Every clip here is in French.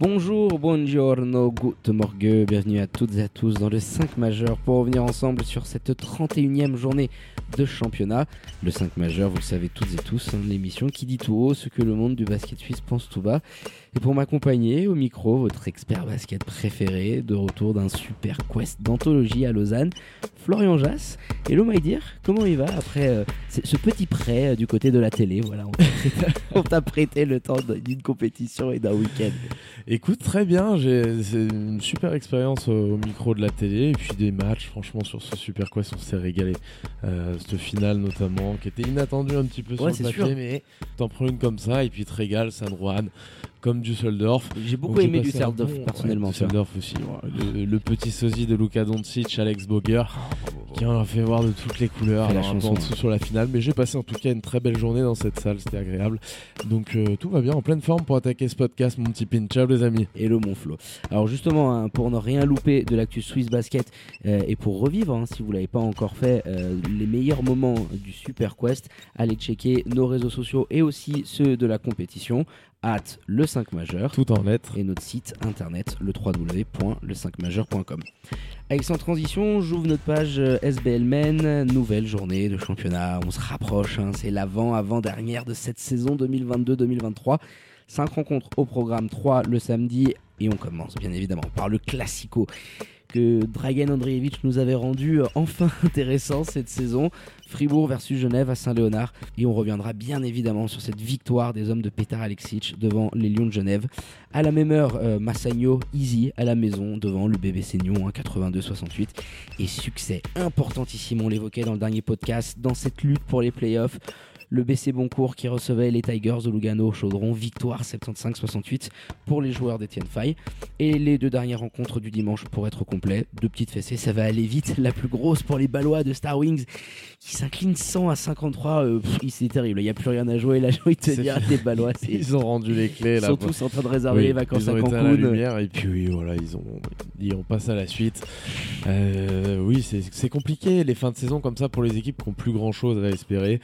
Bonjour, buongiorno, good morgue, bienvenue à toutes et à tous dans le 5 majeur pour revenir ensemble sur cette 31e journée de championnat. Le 5 majeur, vous le savez toutes et tous, hein, l'émission qui dit tout haut ce que le monde du basket suisse pense tout bas. Et pour m'accompagner au micro, votre expert basket préféré, de retour d'un super quest d'anthologie à Lausanne, Florian Jass. Hello my dear, comment il va après euh, ce petit prêt euh, du côté de la télé? Voilà, on t'a prêté, le temps d'une compétition et d'un week-end. Écoute, très bien, c'est une super expérience au micro de la télé et puis des matchs, franchement, sur ce super quest, on s'est régalé. Euh, cette finale notamment, qui était inattendue un petit peu sur le papier, mais t'en prends une comme ça et puis te régales, San Juan comme Düsseldorf. J'ai beaucoup aimé Düsseldorf personnellement. Ouais, Düsseldorf aussi. Le, petit sosie de Luka Doncic, Alex Boger, qui en a fait voir de toutes les couleurs. La chanson. sur la finale, mais j'ai passé en tout cas une très belle journée dans cette salle, c'était agréable. Donc euh, tout va bien, en pleine forme pour attaquer ce podcast, mon petit pin. Ciao les amis. Hello mon Flo. Alors justement, hein, pour ne rien louper de l'actu Swiss Basket euh, et pour revivre, hein, si vous l'avez pas encore fait, euh, les meilleurs moments du Super Quest, allez checker nos réseaux sociaux et aussi ceux de la compétition at le 5 majeur. Tout en lettres. Et notre site internet, le www.le5majeur.com. Avec sans transition, j'ouvre notre page euh, SBL Men, nouvelle journée de championnat. On se rapproche, hein. c'est l'avant-avant-dernière de cette saison 2022-2023. 5 rencontres au programme 3 le samedi et on commence bien évidemment par le Classico que Dragan Andreevich nous avait rendu euh, enfin intéressant cette saison. Fribourg versus Genève à Saint-Léonard. Et on reviendra bien évidemment sur cette victoire des hommes de Petar Alexic devant les Lions de Genève. À la même heure, euh, Massagno easy à la maison devant le BBC Nyon 82-68. Et succès importantissime, on l'évoquait dans le dernier podcast, dans cette lutte pour les playoffs le BC Boncourt qui recevait les Tigers de Lugano Chaudron, victoire 75-68 pour les joueurs d'Etienne Fay. Et les deux dernières rencontres du dimanche pour être complet, deux petites fessées, ça va aller vite. La plus grosse pour les Balois de Star Wings qui s'inclinent 100 à 53. Euh, c'est terrible, il n'y a plus rien à jouer. Là, j'ai envie de te dire, les Balois. Ils ont rendu les clés. Ils sont tous en train de réserver les vacances ils ont à Cancun. la lumière et puis oui, voilà, ils ont, passe à la suite. Euh, oui, c'est compliqué les fins de saison comme ça pour les équipes qui n'ont plus grand chose à espérer.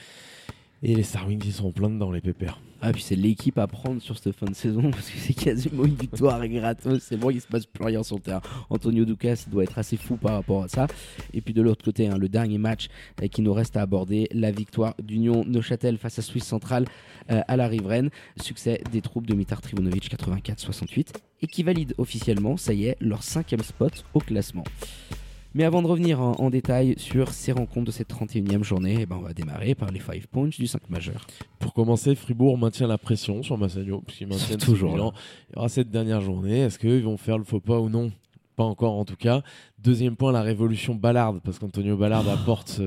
Et les Star Wings, ils sont pleins dedans, les pépères. Ah, puis c'est l'équipe à prendre sur cette fin de saison parce que c'est quasiment une victoire gratos. C'est bon, il se passe plus rien sur le terrain. Antonio Ducas doit être assez fou par rapport à ça. Et puis de l'autre côté, hein, le dernier match euh, qui nous reste à aborder, la victoire d'Union Neuchâtel face à Suisse Centrale euh, à la riveraine. Succès des troupes de Mitar Trivunovic 84-68 et qui valide officiellement, ça y est, leur cinquième spot au classement. Mais avant de revenir en, détail sur ces rencontres de cette 31e journée, eh ben on va démarrer par les 5 points du 5 majeur. Pour commencer, Fribourg maintient la pression sur Massagno, puisqu'ils maintiennent toujours. Il y aura cette dernière journée. Est-ce qu'ils vont faire le faux pas ou non? Pas encore en tout cas. Deuxième point, la révolution Ballard, parce qu'Antonio Ballard apporte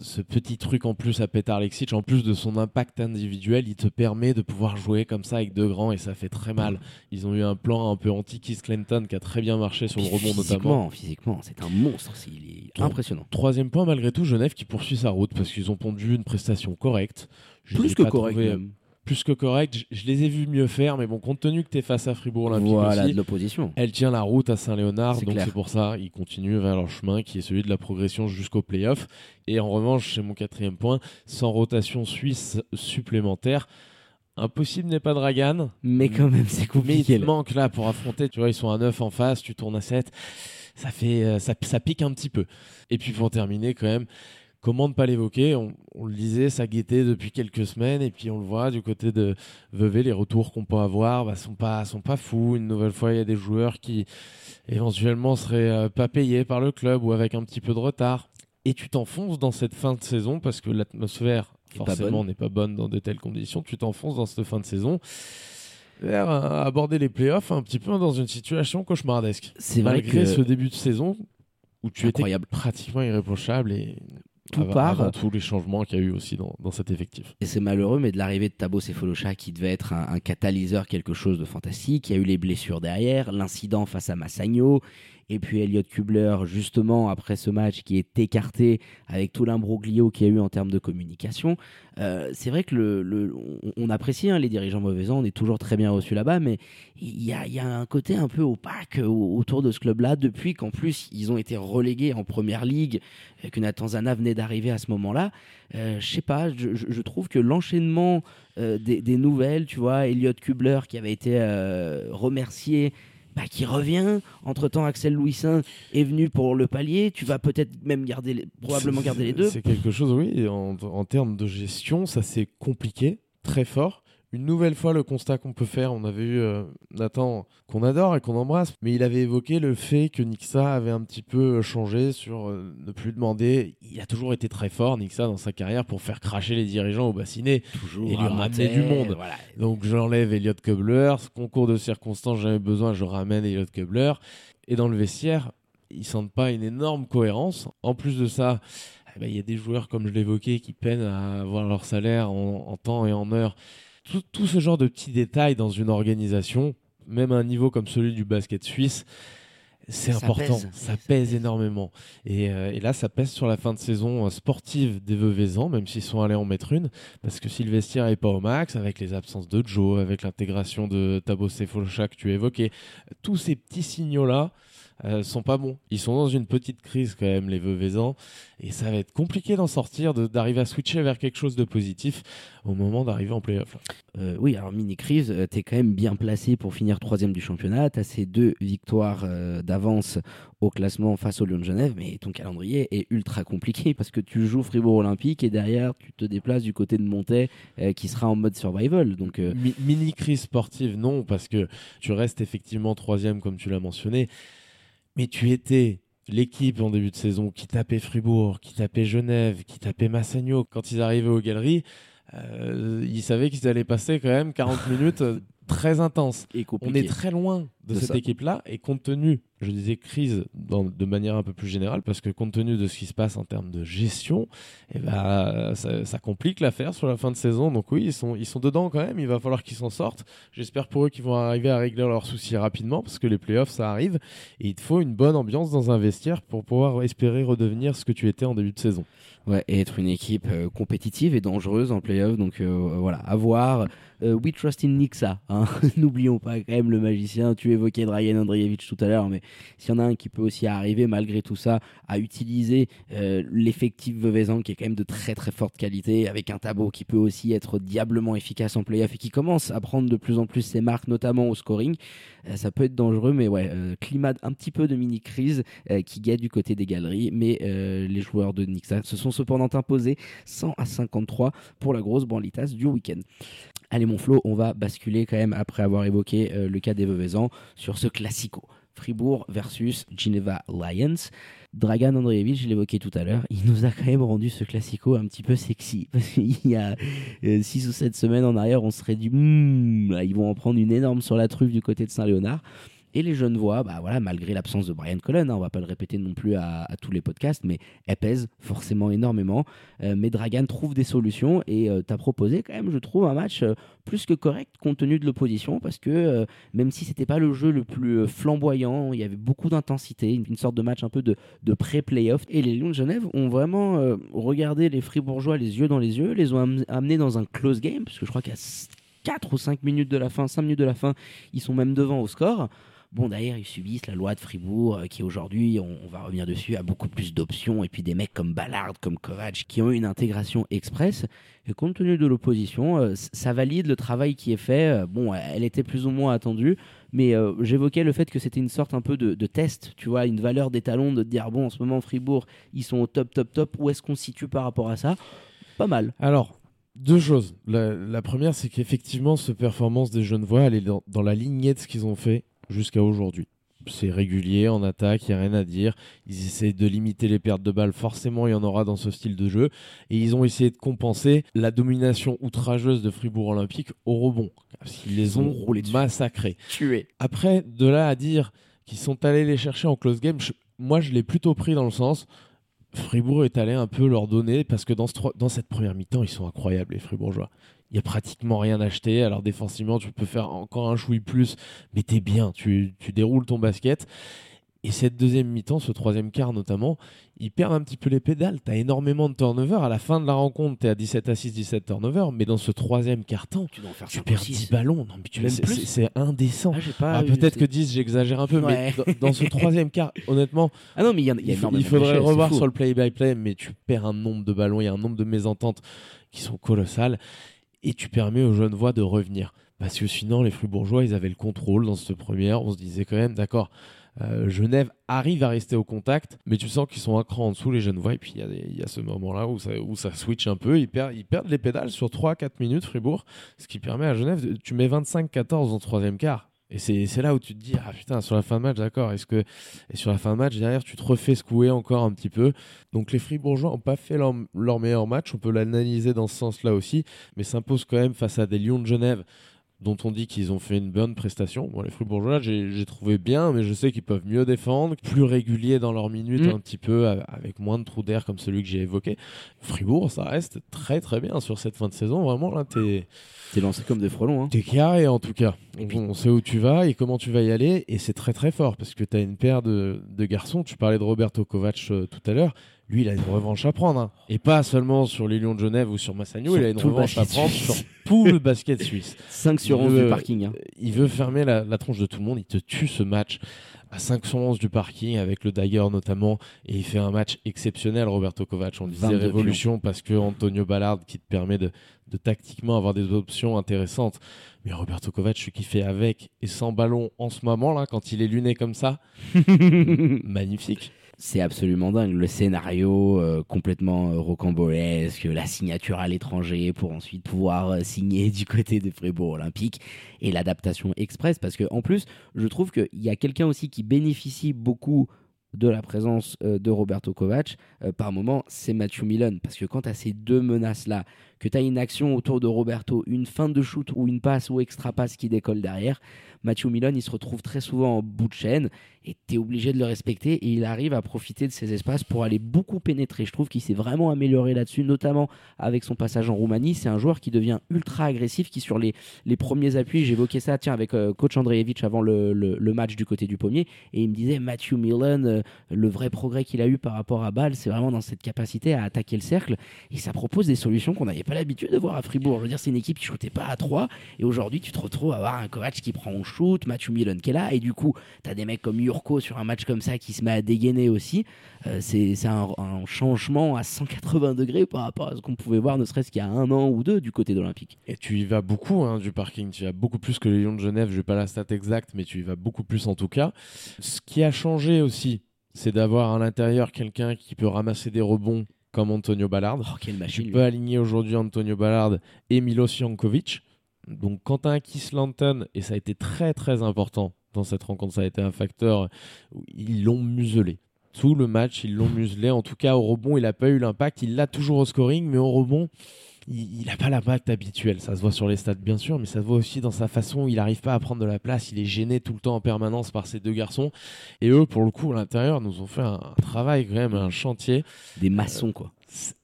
ce, petit truc en plus à Petar Lexic. En plus de son impact individuel, il te permet de pouvoir jouer comme ça avec deux grands et ça fait très mal. Ils ont eu un plan un peu anti-Kiss Clinton qui a très bien marché sur le rebond notamment. Physiquement, c'est un monstre, il est impressionnant. Troisième point, malgré tout, Genève qui poursuit sa route parce qu'ils ont pondu une prestation correcte. plus que correcte plus que correct. Je, les ai vus mieux faire, mais bon, compte tenu que tu es face à Fribourg Olympique voilà, de l'opposition. Elle tient la route à Saint-Léonard, donc c'est pour ça ils continuent vers leur chemin qui est celui de la progression jusqu'au playoff. Et en revanche, c'est mon quatrième point, sans rotation suisse supplémentaire. Impossible n'est pas Dragan. Mais quand même, c'est compliqué. Mais il manque là pour affronter. Tu vois, ils sont à 9 en face, tu tournes à 7. Ça, fait, euh, ça, ça pique un petit peu. Et puis pour terminer, quand même, comment ne pas l'évoquer on, le disait, ça guettait depuis quelques semaines, et puis on le voit du côté de Vevey, les retours qu'on peut avoir bah, sont pas sont pas fous. Une nouvelle fois, il y a des joueurs qui éventuellement seraient euh, pas payés par le club ou avec un petit peu de retard. Et tu t'enfonces dans cette fin de saison parce que l'atmosphère forcément n'est pas bonne dans de telles conditions. Tu t'enfonces dans cette fin de saison vers euh, aborder les playoffs un petit peu dans une situation cauchemardesque. C'est vrai que ce début de saison où tu étais pratiquement irréprochable et tout avant, part. avant tous les changements qu'il y a eu aussi dans, dans cet effectif. Et c'est malheureux, mais de l'arrivée de Tabo Sefolosha, qui devait être un, un catalyseur, quelque chose de fantastique, il y a eu les blessures derrière, l'incident face à Massagno, et puis Elliot Kubler, justement, après ce match, qui est écarté avec tout l'imbroglio qu'il y a eu en termes de communication. Euh, c'est vrai que le, on, apprécie hein, les dirigeants mauvaisan, on est toujours très bien reçus là-bas, mais il y a, un côté un peu opaque au- autour de ce club-là, depuis qu'en plus, ils ont été relégués en première ligue, euh, que Nathan Zana venait d'arriver à ce moment-là. Euh, je sais pas, je, trouve que l'enchaînement euh, des, des nouvelles, tu vois, Elliot Kubler qui avait été remercié, bah, qui revient. Entre temps, Axel Louisin est venu pour le palier. Tu vas peut-être même garder, les- probablement garder les deux. C'est quelque chose, oui, en, en termes de gestion, ça c'est compliqué, très fort. Une nouvelle fois, le constat qu'on peut faire, on avait eu euh, Nathan, qu'on adore et qu'on embrasse, mais il avait évoqué le fait que Nixa avait un petit peu changé sur euh, ne plus demander. Il a toujours été très fort, Nixa, dans sa carrière, pour faire cracher les dirigeants au bassinet. Toujours Et lui ramener du monde. Voilà. Donc j'enlève Elliot Kubler, ce concours de circonstances, j'avais besoin, je ramène Elliot Kubler. Et dans le vestiaire, ils sentent pas une énorme cohérence. En plus de ça, eh ben, il y a des joueurs, comme je l'évoquais, qui peinent à avoir leur salaire en, en temps et en heure. Tout, tout ce genre de petits détails dans une organisation, même à un niveau comme celui du basket suisse, c'est important, pèse. ça pèse pèse. énormément. Et, euh, et là, ça pèse sur la fin de saison euh, sportive des Veuvezans, même s'ils sont allés en mettre une, parce que si le vestiaire n'est pas au max, avec les absences de Joe, avec l'intégration de Tabo Sefolcha que tu évoquais, tous ces petits signaux-là euh, sont pas bons. Ils sont dans une petite crise quand même, les Veuvezans, et ça va être compliqué d'en sortir, de- d'arriver à switcher vers quelque chose de positif au moment d'arriver en playoff. Euh, oui, alors mini crise, euh, t'es quand même bien placé pour finir troisième du championnat. T'as ces deux victoires euh, d'avance au classement face au Lyon de Genève, mais ton calendrier est ultra compliqué parce que tu joues Fribourg Olympique et derrière tu te déplaces du côté de Montais euh, qui sera en mode survival. Donc Mi- mini crise sportive, non, parce que tu restes effectivement troisième, comme tu l'as mentionné, mais tu étais l'équipe en début de saison qui tapait Fribourg, qui tapait Genève, qui tapait Massagno. Quand ils arrivaient aux galeries, euh, ils savaient qu'ils allaient passer quand même 40 minutes euh, très intenses. et On est très loin de C'est cette équipe-là et compte tenu, je disais crise de manière un peu plus générale, parce que compte tenu de ce qui se passe en termes de gestion, eh ben, ça, ça complique l'affaire sur la fin de saison. Donc oui, ils sont, ils sont dedans quand même, il va falloir qu'ils s'en sortent. J'espère pour eux qu'ils vont arriver à régler leurs soucis rapidement, parce que les playoffs, ça arrive, et il te faut une bonne ambiance dans un vestiaire pour pouvoir espérer redevenir ce que tu étais en début de saison. Ouais, et être une équipe euh, compétitive et dangereuse en playoff. Donc euh, voilà, à voir. Euh, we trust in Nixa. hein. N'oublions pas quand même le magicien. Tu évoquais Dragan Andreevich tout à l'heure, mais s'il y en a un qui peut aussi arriver malgré tout ça à utiliser euh, l'effectif Veuvezan qui est quand même de très très forte qualité, avec un tableau qui peut aussi être diablement efficace en playoff et qui commence à prendre de plus en plus ses marques, notamment au scoring, euh, ça peut être dangereux. Mais ouais, euh, climat un petit peu de mini crise euh, qui guette du côté des galeries, mais euh, les joueurs de Nixa se sont cependant imposés 100 à 53 pour la grosse branlitas du week-end. Allez mon Flo, on va basculer quand même après avoir évoqué euh, le cas des Veuvezans sur ce classico. Fribourg versus Geneva Lions. Dragan Andreevich, je l'évoquais tout à l'heure, il nous a quand même rendu ce classico un petit peu sexy. Parce qu'il y a 6 ou 7 semaines en arrière, on serait dit, Hmm, ils vont en prendre une énorme sur la truffe du côté de Saint-Léonard. Et les jeunes voix, bah voilà, malgré l'absence de Brian Cullen, hein, on va pas le répéter non plus à, tous les podcasts, mais elles pèsent forcément énormément. Euh, mais Dragan trouve des solutions et euh, t'as proposé quand même, je trouve, un match euh, plus que correct compte tenu de l'opposition parce que euh, même si c'était pas le jeu le plus flamboyant, il y avait beaucoup d'intensité, une, sorte de match un peu de, de pré-playoff. Et les Lions de Genève ont vraiment regardé les Fribourgeois les yeux dans les yeux, les ont am- amenés dans un close game parce que je crois qu'à 4 ou 5 minutes de la fin, 5 minutes de la fin, ils sont même devant au score. Bon, d'ailleurs, ils subissent la loi de Fribourg, euh, qui aujourd'hui, on, va revenir dessus, a beaucoup plus d'options. Et puis des mecs comme Ballard, comme Kovac, qui ont une intégration express. Et compte tenu de l'opposition, euh, ça valide le travail qui est fait. Euh, bon, elle était plus ou moins attendue. Mais j'évoquais le fait que c'était une sorte un peu de, test, tu vois, une valeur d'étalon de dire, bon, en ce moment, Fribourg, ils sont au top, top, top. Où est-ce qu'on se situe par rapport à ça? Pas mal. Alors, deux choses. La, première, c'est qu'effectivement, cette performance des jeunes voix, elle est dans, dans la lignée de ce qu'ils ont fait jusqu'à aujourd'hui. C'est régulier en attaque, il n'y a rien à dire. Ils essaient de limiter les pertes de balles, forcément il y en aura dans ce style de jeu. Et ils ont essayé de compenser la domination outrageuse de Fribourg Olympique au rebond. Parce qu'ils les ont ont roulé dessus. massacrés. Tué. Après, de là à dire qu'ils sont allés les chercher en close game, je- moi je l'ai plutôt pris dans le sens Fribourg est allé un peu leur donner parce que dans, ce, dans cette première mi-temps, ils sont incroyables, les Fribourgeois. Il n'y a pratiquement rien acheté. Alors défensivement, tu peux faire encore un chouille plus, mais t'es bien, tu, tu déroules ton basket. Et cette deuxième mi-temps, ce troisième quart notamment, ils perdent un petit peu les pédales. Tu as énormément de turnover. À la fin de la rencontre, tu es à 17 à 6, 17 turnover. Mais dans ce troisième quart-temps, tu, tu perds 10 ballons. Non, mais tu c'est indécent. Ah, ah, peut-être que 10, j'exagère un peu. Mais dans, ce troisième quart, honnêtement, ah non, mais y a, il, il faudrait revoir sur le play-by-play. mais tu perds un nombre de ballons. Il y a un nombre de mésententes qui sont colossales. Et tu permets aux jeunes voix de revenir. Parce que sinon, les Fribourgeois, ils avaient le contrôle dans cette première. On se disait quand même, d'accord, euh, Genève arrive à rester au contact, mais tu sens qu'ils sont un cran en dessous, les jeunes voix. Et puis il y, a ce moment-là où ça, switch un peu. Ils perdent les pédales sur 3-4 minutes, Fribourg, ce qui permet à Genève, tu mets 25-14 en troisième quart. Et c'est là où tu te dis, ah putain, sur la fin de match, d'accord, est-ce que. Et sur la fin de match, derrière, tu te refais secouer encore un petit peu. Donc les Fribourgeois n'ont pas fait leur, leur, meilleur match, on peut l'analyser dans ce sens-là aussi, mais s'impose quand même face à des Lions de Genève dont on dit qu'ils ont fait une bonne prestation. Bon, les Fribourgeois, j'ai trouvé bien, mais je sais qu'ils peuvent mieux défendre, plus réguliers dans leurs minutes, mm. un petit peu, avec moins de trous d'air comme celui que j'ai évoqué. Fribourg, ça reste très très bien sur cette fin de saison. Vraiment, là, t'es. T'es lancé comme des frelons. Hein. T'es carré en tout cas. on sait où tu vas et comment tu vas y aller, et c'est très très fort parce que t'as une paire de, de, garçons. Tu parlais de Roberto Kovac euh, tout à l'heure lui, il a une revanche à prendre. Hein. Et pas seulement sur les Lions de Genève ou sur Massagno, il a une revanche à prendre sur tout le basket suisse. 5 sur 11 du parking. Hein. Il veut fermer la, tronche de tout le monde. Il te tue ce match à 5 sur 11 du parking avec le Dagger notamment. Et il fait un match exceptionnel, Roberto Kovac. On disait révolution parce que Antonio Ballard qui te permet de, de tactiquement avoir des options intéressantes. Mais Roberto Kovac, celui qui fait avec et sans ballon en ce moment là, quand il est luné comme ça, magnifique c'est absolument dingue. Le scénario euh, complètement euh, rocambolesque, la signature à l'étranger pour ensuite pouvoir euh, signer du côté de Fribourg Olympique et l'adaptation express. Parce que en plus, je trouve qu'il y a quelqu'un aussi qui bénéficie beaucoup de la présence de Roberto Kovac, par moment, c'est Matthew Millen. Parce que quand as ces deux menaces-là, que tu as une action autour de Roberto, une fin de shoot ou une passe ou extra passe qui décolle derrière, Matthew Milon, il se retrouve très souvent en bout de chaîne et tu es obligé de le respecter et il arrive à profiter de ces espaces pour aller beaucoup pénétrer. Je trouve qu'il s'est vraiment amélioré là-dessus, notamment avec son passage en Roumanie. C'est un joueur qui devient ultra agressif, qui sur les, les premiers appuis, j'évoquais ça tiens, avec euh, coach Andreevich avant le, le, match du côté du pommier et il me disait Matthew Milon, euh, le vrai progrès qu'il a eu par rapport à Bâle, c'est vraiment dans cette capacité à attaquer le cercle et ça propose des solutions qu'on n'avait pas l'habitude de voir à Fribourg. Je veux dire, c'est une équipe qui shootait pas à 3 et aujourd'hui tu te retrouves à avoir un coach qui prend en shoot, Matthew Milon qui est là et du coup tu as des mecs comme sur un match comme ça qui se met à dégainer aussi. Euh, c'est un, changement à 180 degrés par rapport à ce qu'on pouvait voir ne serait-ce qu'il y a un an ou deux du côté d'Olympique. Et tu y vas beaucoup hein, du parking, tu y vas beaucoup plus que les Lions de Genève, je n'ai pas la stat exacte, mais tu y vas beaucoup plus en tout cas. Ce qui a changé aussi, c'est d'avoir à l'intérieur quelqu'un qui peut ramasser des rebonds comme Antonio Ballard. Oh, quelle machine, tu peux aligner aujourd'hui Antonio Ballard et Milos Jankovic. Donc quand tu as un Lanton, et ça a été très très important dans cette rencontre. Ça a été un facteur. Ils l'ont muselé. Tout le match, ils l'ont muselé. En tout cas, au rebond, il n'a pas eu l'impact. Il l'a toujours au scoring, mais au rebond, il n'a pas l'impact habituel. Ça se voit sur les stats, bien sûr, mais ça se voit aussi dans sa façon. Il n'arrive pas à prendre de la place. Il est gêné tout le temps en permanence par ces deux garçons. Et eux, pour le coup, à l'intérieur, nous ont fait un, travail quand même, un chantier. Des maçons, quoi.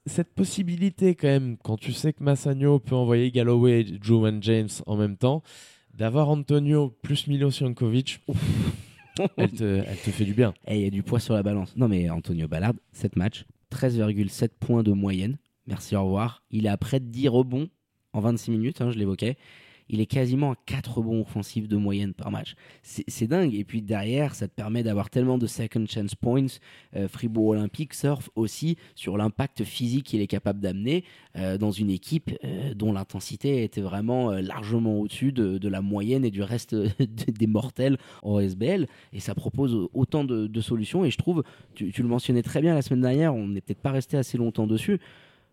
Cette possibilité, quand même, quand tu sais que Massagno peut envoyer Galloway et Joe James en même temps, d'avoir Antonio plus Milo Jankovic, elle, te, elle te fait du bien. Et il y a du poids sur la balance. Non, mais Antonio Ballard, 7 matchs, 13,7 points de moyenne. Merci, au revoir. Il est à près de 10 rebonds en 26 minutes, hein, je l'évoquais il est quasiment à 4 bons offensifs de moyenne par match. C'est dingue. Et puis derrière, ça te permet d'avoir tellement de second chance points. Euh, Fribourg Olympique surfe aussi sur l'impact physique qu'il est capable d'amener euh, dans une équipe euh, dont l'intensité était vraiment largement au-dessus de, la moyenne et du reste des mortels en SBL. Et ça propose autant de, solutions. Et je trouve, tu, le mentionnais très bien la semaine dernière, on n'est peut-être pas resté assez longtemps dessus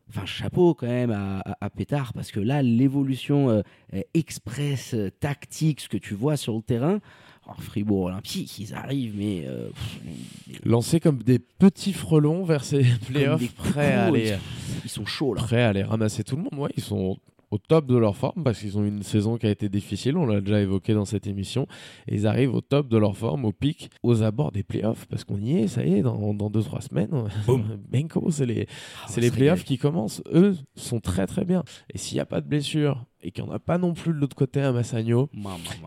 enfin chapeau quand même à, Pétard parce que là l'évolution euh, express euh, tactique ce que tu vois sur le terrain alors Fribourg Olympique ils arrivent mais euh, lancés comme des petits frelons vers ces playoffs prêts à aller ils sont chauds là. prêts à aller ramasser tout le monde. Ouais ils sont au top de leur forme parce qu'ils ont une saison qui a été difficile, on l'a déjà évoqué dans cette émission, et ils arrivent au top de leur forme, au pic, aux abords des playoffs parce qu'on y est, ça y est, dans 2-3 semaines, Benko, c'est les, Ah, c'est les playoffs qui commencent, eux sont très très bien. Et s'il n'y a pas de blessure et qu'il n'y en a pas non plus de l'autre côté à Massagno,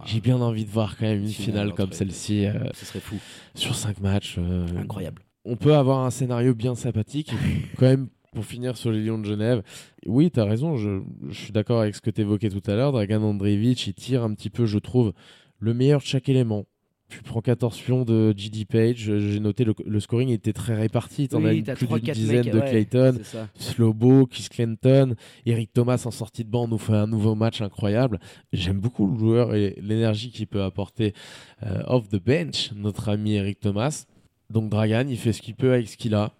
j'ai bien envie de voir quand même une Finale comme celle-ci euh, Ce serait fou. sur 5 matchs. euh, Incroyable. on peut avoir un scénario bien sympathique. quand même, pour finir sur les Lions de Genève, oui, tu as raison, je, je suis d'accord avec ce que tu évoquais tout à l'heure. Dragan Andreevich, il tire un petit peu, je trouve, le meilleur de chaque élément. Tu prends 14 pions de GD Page, j'ai noté le, le scoring était très réparti. Tu en as Oui, une- t'as plus d'une dizaine mecs, de ouais, Clayton. Slobo, Keith Clinton, Eric Thomas en sortie de banc nous fait un nouveau match incroyable. J'aime beaucoup le joueur et l'énergie qu'il peut apporter euh, off the bench, notre ami Eric Thomas. Donc Dragan, il fait ce qu'il peut avec ce qu'il a.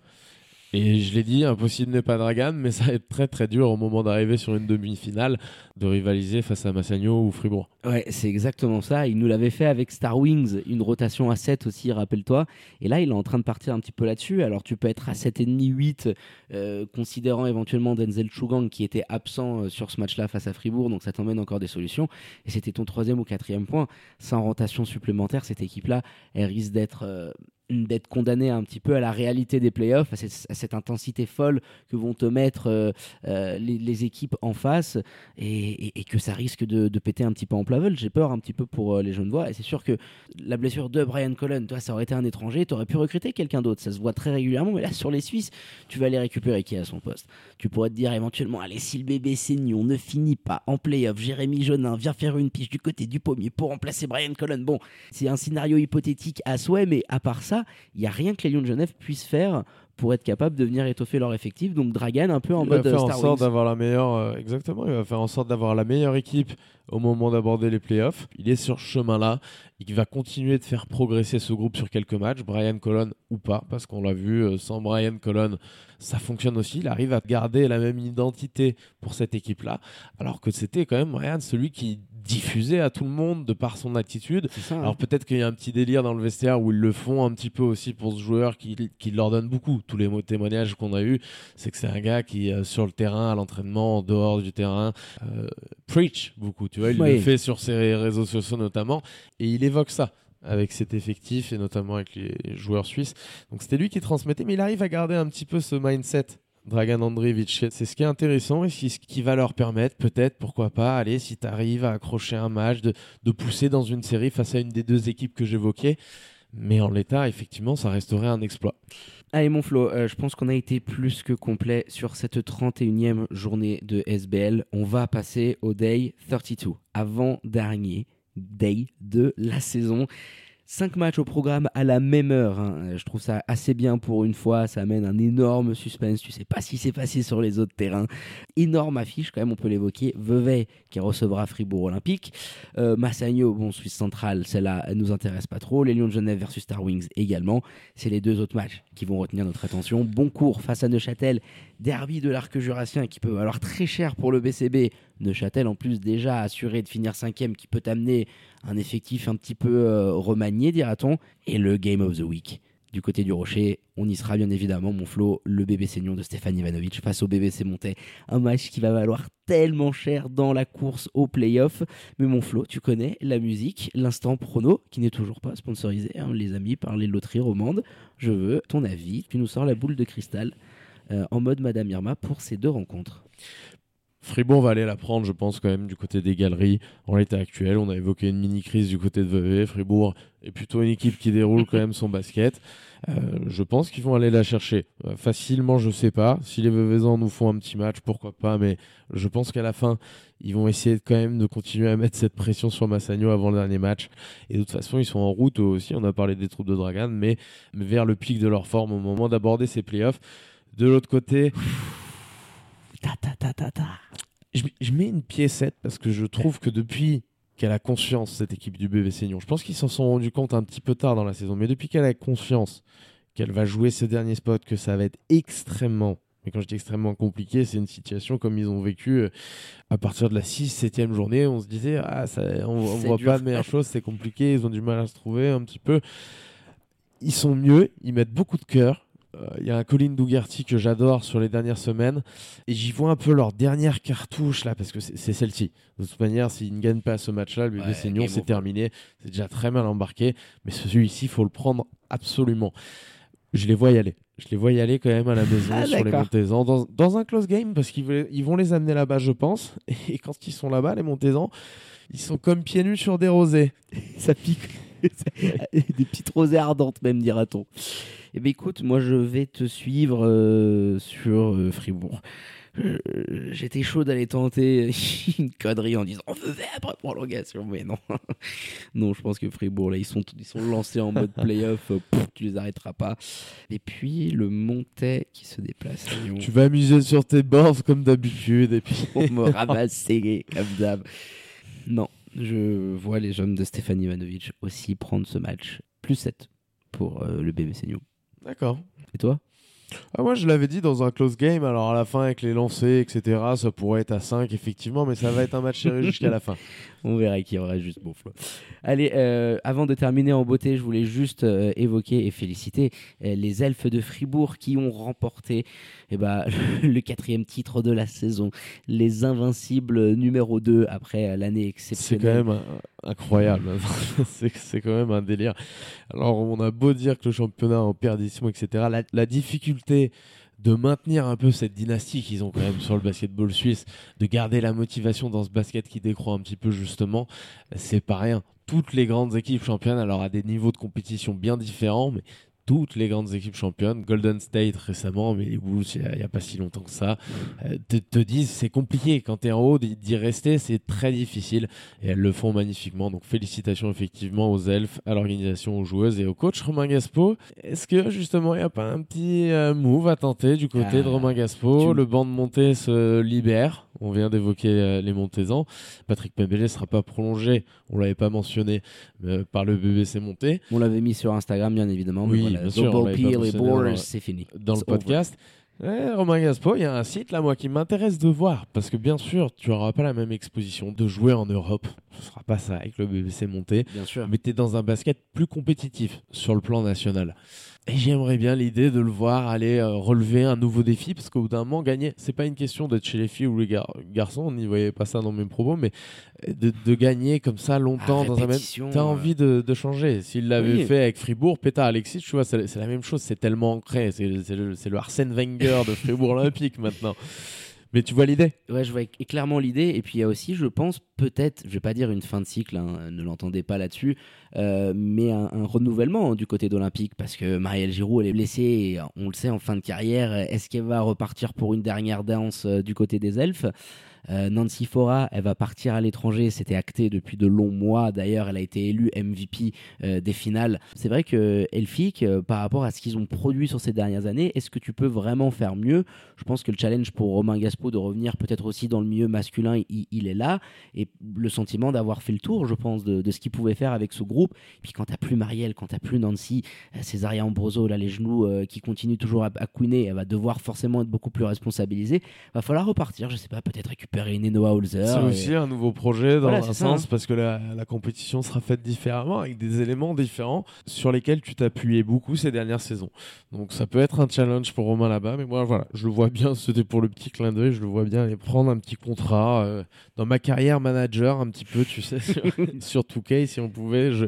Et je l'ai dit, impossible n'est pas Dragan, mais ça va être très très dur au moment d'arriver sur une demi-finale de rivaliser face à Massagno ou Fribourg. Ouais, c'est exactement ça. Il nous l'avait fait avec Star Wings, une rotation à 7 aussi, rappelle-toi. Et là, il est en train de partir un petit peu là-dessus. Alors, tu peux être à 7,5, 8, euh, considérant éventuellement Denzel Chugang qui était absent euh, sur ce match-là face à Fribourg. Donc, ça t'emmène encore des solutions. Et c'était ton troisième ou quatrième point. Sans rotation supplémentaire, cette équipe-là, elle risque d'être. euh, d'être condamnée un petit peu à la réalité des playoffs, à cette, intensité folle que vont te mettre euh, euh, les, les équipes en face et, que ça risque de, péter un petit peu en plein J'ai peur un petit peu pour euh, les jeunes voix et c'est sûr que la blessure de Brian Cullen, toi, ça aurait été un étranger, tu aurais pu recruter quelqu'un d'autre. Ça se voit très régulièrement, mais là, sur les Suisses, tu vas aller récupérer qui est à son poste? Tu pourrais te dire éventuellement, allez, si le bébé Seignon ne finit pas en playoff, Jérémy Jonin vient faire une piche du côté du pommier pour remplacer Brian Cullen. Bon, c'est un scénario hypothétique à souhait, mais à part ça, il n'y a rien que les Lions de Genève puissent faire pour être capable de venir étoffer leur effectif. Donc Dragan, un peu en il mode va euh, faire en Star sorte d'avoir la meilleure, euh, exactement, il va faire en sorte d'avoir la meilleure équipe au moment d'aborder les playoffs. Il est sur ce chemin-là. Il va continuer de faire progresser ce groupe sur quelques matchs, Brian Colon ou pas, parce qu'on l'a vu, euh, sans Brian Colon, ça fonctionne aussi. Il arrive à garder la même identité pour cette équipe-là, alors que c'était quand même Brian celui qui diffusait à tout le monde de par son attitude. Hein. Alors peut-être qu'il y a un petit délire dans le vestiaire où ils le font un petit peu aussi pour ce joueur qui, qui leur donne beaucoup. Tous les témoignages qu'on a eus, c'est que c'est un gars qui, euh, sur le terrain, à l'entraînement, en dehors du terrain, euh, preach beaucoup. Tu vois, il Oui. le fait sur ses réseaux sociaux notamment, et il évoque ça avec cet effectif et notamment avec les joueurs suisses. Donc c'était lui qui transmettait, mais il arrive à garder un petit peu ce mindset. Dragan Andreevich, c'est ce qui est intéressant et ce qui va leur permettre peut-être, pourquoi pas, allez, si tu arrives à accrocher un match, de, de pousser dans une série face à une des deux équipes que j'évoquais. Mais en l'état, effectivement, ça resterait un exploit. Allez mon Flo, euh, je pense qu'on a été plus que complet sur cette 31e journée de SBL. On va passer au Day 32, avant-dernier Day de la saison. Cinq matchs au programme à la même heure. hein. Euh, Je trouve ça assez bien pour une fois. Ça amène un énorme suspense. Tu sais pas ce qui s'est passé sur les autres terrains. Énorme affiche, quand même, on peut l'évoquer. Vevey qui recevra Fribourg Olympique. Euh, Massagno, bon, Suisse centrale, celle-là, elle nous intéresse pas trop. Les Lions de Genève versus Star Wings également. C'est les deux autres matchs qui vont retenir notre attention. Bon cours face à Neuchâtel, derby de l'arc jurassien qui peut valoir très cher pour le BCB. Neuchâtel, en plus, déjà assuré de finir cinquième, qui peut amener un effectif un petit peu euh, remanié, dira-t-on. Et le Game of the Week. Du côté du Rocher, on y sera bien évidemment, mon Flo, le bébé Seignon de Stéphane Ivanovic face au BBC Montais. Un match qui va valoir tellement cher dans la course au playoff. Mais mon Flo, tu connais la musique, l'instant prono, qui n'est toujours pas sponsorisé, hein, les amis, par les loteries romandes. Je veux ton avis. Tu nous sors la boule de cristal euh, en mode Madame Irma pour ces deux rencontres. Fribourg va aller la prendre, je pense, quand même, du côté des galeries. En l'état actuel, on a évoqué une mini-crise du côté de Vevey. Fribourg est plutôt une équipe qui déroule quand même son basket. Euh, je pense qu'ils vont aller la chercher. Euh, facilement, je sais pas. Si les Veveysans nous font un petit match, pourquoi pas. Mais je pense qu'à la fin, ils vont essayer quand même de continuer à mettre cette pression sur Massagno avant le dernier match. Et de toute façon, ils sont en route aussi. On a parlé des troupes de Dragan, mais vers le pic de leur forme au moment d'aborder ces playoffs. De l'autre côté, ta ta ta ta. je, je mets une piécette parce que je trouve que depuis qu'elle a conscience, cette équipe du BV Seignon, je pense qu'ils s'en sont rendus compte un petit peu tard dans la saison, mais depuis qu'elle a conscience qu'elle va jouer ce dernier spot, que ça va être extrêmement, mais quand je dis extrêmement compliqué, c'est une situation comme ils ont vécu euh, à partir de la 6 7e journée, on se disait, ah, ça, on, C'est voit dur. pas de meilleure chose, c'est compliqué, ils ont du mal à se trouver un petit peu. Ils sont mieux, ils mettent beaucoup de cœur. Euh, Il y a un Colin Dougarty que j'adore sur les dernières semaines. Et j'y vois un peu leur dernière cartouche là, parce que c'est celle-ci. De toute manière, s'ils ne gagnent pas ce match-là, le bébé Ouais, c'est terminé. C'est déjà très mal embarqué. Mais celui-ci, il faut le prendre absolument. Je les vois y aller. Je les vois y aller quand même à la maison Ah, sur les. Montezans dans, dans un close game parce qu'ils ils vont les amener là-bas, je pense. Et quand ils sont là-bas, les Montezans, ils sont comme pieds nus sur des rosés. ça pique. Des petites rosées ardentes, même, dira-t-on. Eh bien, écoute, moi, je vais te suivre euh, sur euh, Fribourg. Euh, J'étais chaud d'aller tenter une connerie en disant on veut après prolongation, mais non. non, je pense que Fribourg, là, ils sont, ils sont lancés en mode playoff, tu les arrêteras pas. Et puis, le Montais qui se déplace Tu vas amuser sur tes boards comme d'habitude. Et puis, pour me ramasser comme d'hab. Non, je vois les jeunes de Stéphane Ivanovic aussi prendre ce match. Plus 7 pour euh, le BBC New. d'accord. Et toi? Ah, moi, je l'avais dit dans un close game. Alors, à la fin, avec les lancers, etc., ça pourrait être à 5, effectivement, mais ça va être un match serré jusqu'à la fin. On verra qui aura juste bon flow. Allez, euh, avant de terminer en beauté, je voulais juste euh, évoquer et féliciter euh, les elfes de Fribourg qui ont remporté eh ben, le quatrième titre de la saison. Les invincibles numéro 2 après l'année C'est exceptionnelle. quand même incroyable. c'est quand même un délire. Alors, on a beau dire que le championnat en perdition, etc. La, la difficulté de maintenir un peu cette dynastie qu'ils ont quand même sur le basketball suisse, de garder la motivation dans ce basket qui décroît un petit peu justement, c'est pas rien. Toutes les grandes équipes championnes, alors à des niveaux de compétition bien différents, mais toutes les grandes équipes championnes, Golden State récemment, mais les Bulls il n'y a, pas si longtemps que ça, euh, te, te disent c'est compliqué. Quand tu es en haut, d'y d'y rester, c'est très difficile. Et elles le font magnifiquement. Donc félicitations effectivement aux elfes, à l'organisation, aux joueuses et au coach Romain Gaspo. Est-ce que justement il n'y a pas un petit euh, move à tenter du côté Ah, de Romain Gaspo? tu- Le banc de montée se libère. On vient d'évoquer euh, les Montezans. Patrick Pembele ne sera pas prolongé, on l'avait pas mentionné, mais, par le BBC Monté On l'avait mis sur Instagram, bien évidemment. Oui, voilà, bien sûr, c'est fini. dans le podcast. Ouais, Romain Gaspo, il y a un site là, moi, qui m'intéresse de voir. Parce que bien sûr, tu n'auras pas la même exposition de jouer en Europe. Ce sera pas ça avec le BBC monté. Bien sûr. Mais tu es dans un basket plus compétitif sur le plan national. Et j'aimerais bien l'idée de le voir aller euh, relever un nouveau défi. Parce qu'au bout d'un moment, gagner, c'est pas une question d'être chez les filles ou les gar- garçons. On n'y voyait pas ça dans mes propos. Mais euh, de, de gagner comme ça longtemps Ah, dans un même. T'as euh. envie de, de changer. S'il l'avait Oui. fait avec Fribourg, Pétard Alexis, tu vois, c'est la même chose. C'est tellement ancré. C'est le, c'est le Arsène Wenger de Fribourg Olympique maintenant. Mais tu vois l'idée Ouais, je vois clairement l'idée. Et puis il y a aussi, je pense, peut-être, je vais pas dire une fin de cycle, hein, ne l'entendez pas là-dessus, euh, mais un, renouvellement hein, du côté d'Olympique parce que Marielle Giroud, elle est blessée, on le sait, en fin de carrière. Est-ce qu'elle va repartir pour une dernière danse euh, du côté des elfes? Euh, Nancy Fora, elle va partir à l'étranger, c'était acté depuis de longs mois. D'ailleurs, elle a été élue MVP euh, des finales. C'est vrai que Elfic, euh, par rapport à ce qu'ils ont produit sur ces dernières années, est-ce que tu peux vraiment faire mieux? Je pense que le challenge pour Romain Gaspo de revenir peut-être aussi dans le milieu masculin, il, est là. Et le sentiment d'avoir fait le tour, je pense, de, ce qu'il pouvait faire avec ce groupe. Puis quand t'as plus Marielle, quand t'as plus Nancy, Césaria Ambroso, là, les genoux qui continuent toujours à, à couiner, elle va devoir forcément être beaucoup plus responsabilisée. Va falloir repartir, je sais pas, peut-être récupérer une Noah Holzer. C'est et- aussi un nouveau projet dans Voilà, un sens hein. parce que la, la compétition sera faite différemment avec des éléments différents sur lesquels tu t'appuyais beaucoup ces dernières saisons. Donc ça peut être un challenge pour Romain là-bas, mais moi voilà, je le vois bien, c'était pour le petit clin d'œil, je le vois bien aller prendre un petit contrat euh, dans ma carrière manager un petit peu, tu sais, sur, sur 2K si on pouvait, je,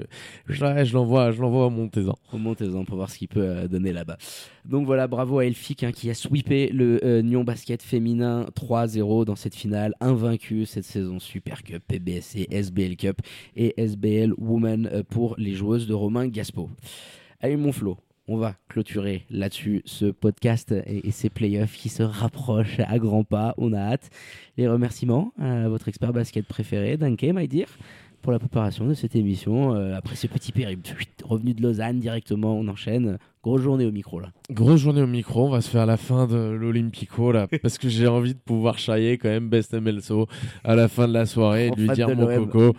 je, je l'envoie je l'envoie à Montezan. Remontez-en pour voir ce qu'il peut euh, donner là-bas. Donc voilà, bravo à Elfic hein, qui a sweepé le euh, Nyon Basket féminin 3-0 dans cette finale, invaincu cette saison Super Cup, PBSC, SBL Cup et SBL Women euh, pour les joueuses de Romain Gaspo. Allez mon Flo, on va clôturer là-dessus ce podcast et, ces playoffs qui se rapprochent à grands pas. On a hâte. Les remerciements à votre expert basket préféré, Danke, my dear, pour la préparation de cette émission. Euh, après ce petit périple, revenu de Lausanne directement, on enchaîne. Grosse journée au micro là. Grosse journée au micro, on va se faire la fin de l'Olympico là, parce que j'ai envie de pouvoir chailler quand même Best Melso à la fin de la soirée et de lui dire de mon coco,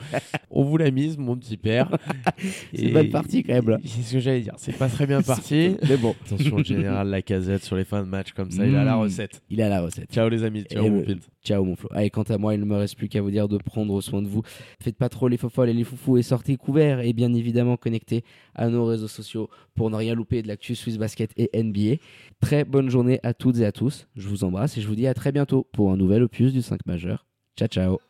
on vous l'a mise mon petit père. C'est mal parti, quand même, là. C'est ce que j'allais dire, c'est pas très bien parti. Mais bon, Attention le général Lacazette sur les fins de match comme ça, il a la Mm. recette. il a la recette. Ciao les amis, ciao Et mon le- pint. Ciao mon Flo. Allez, quant à moi, il ne me reste plus qu'à vous dire de prendre soin de vous. Faites pas trop les fofolles et les foufous et sortez couverts et bien évidemment connectés à nos réseaux sociaux pour ne rien louper de l'actu Swiss Basket et NBA. Très bonne journée à toutes et à tous. Je vous embrasse et je vous dis à très bientôt pour un nouvel opus du 5 majeur. Ciao ciao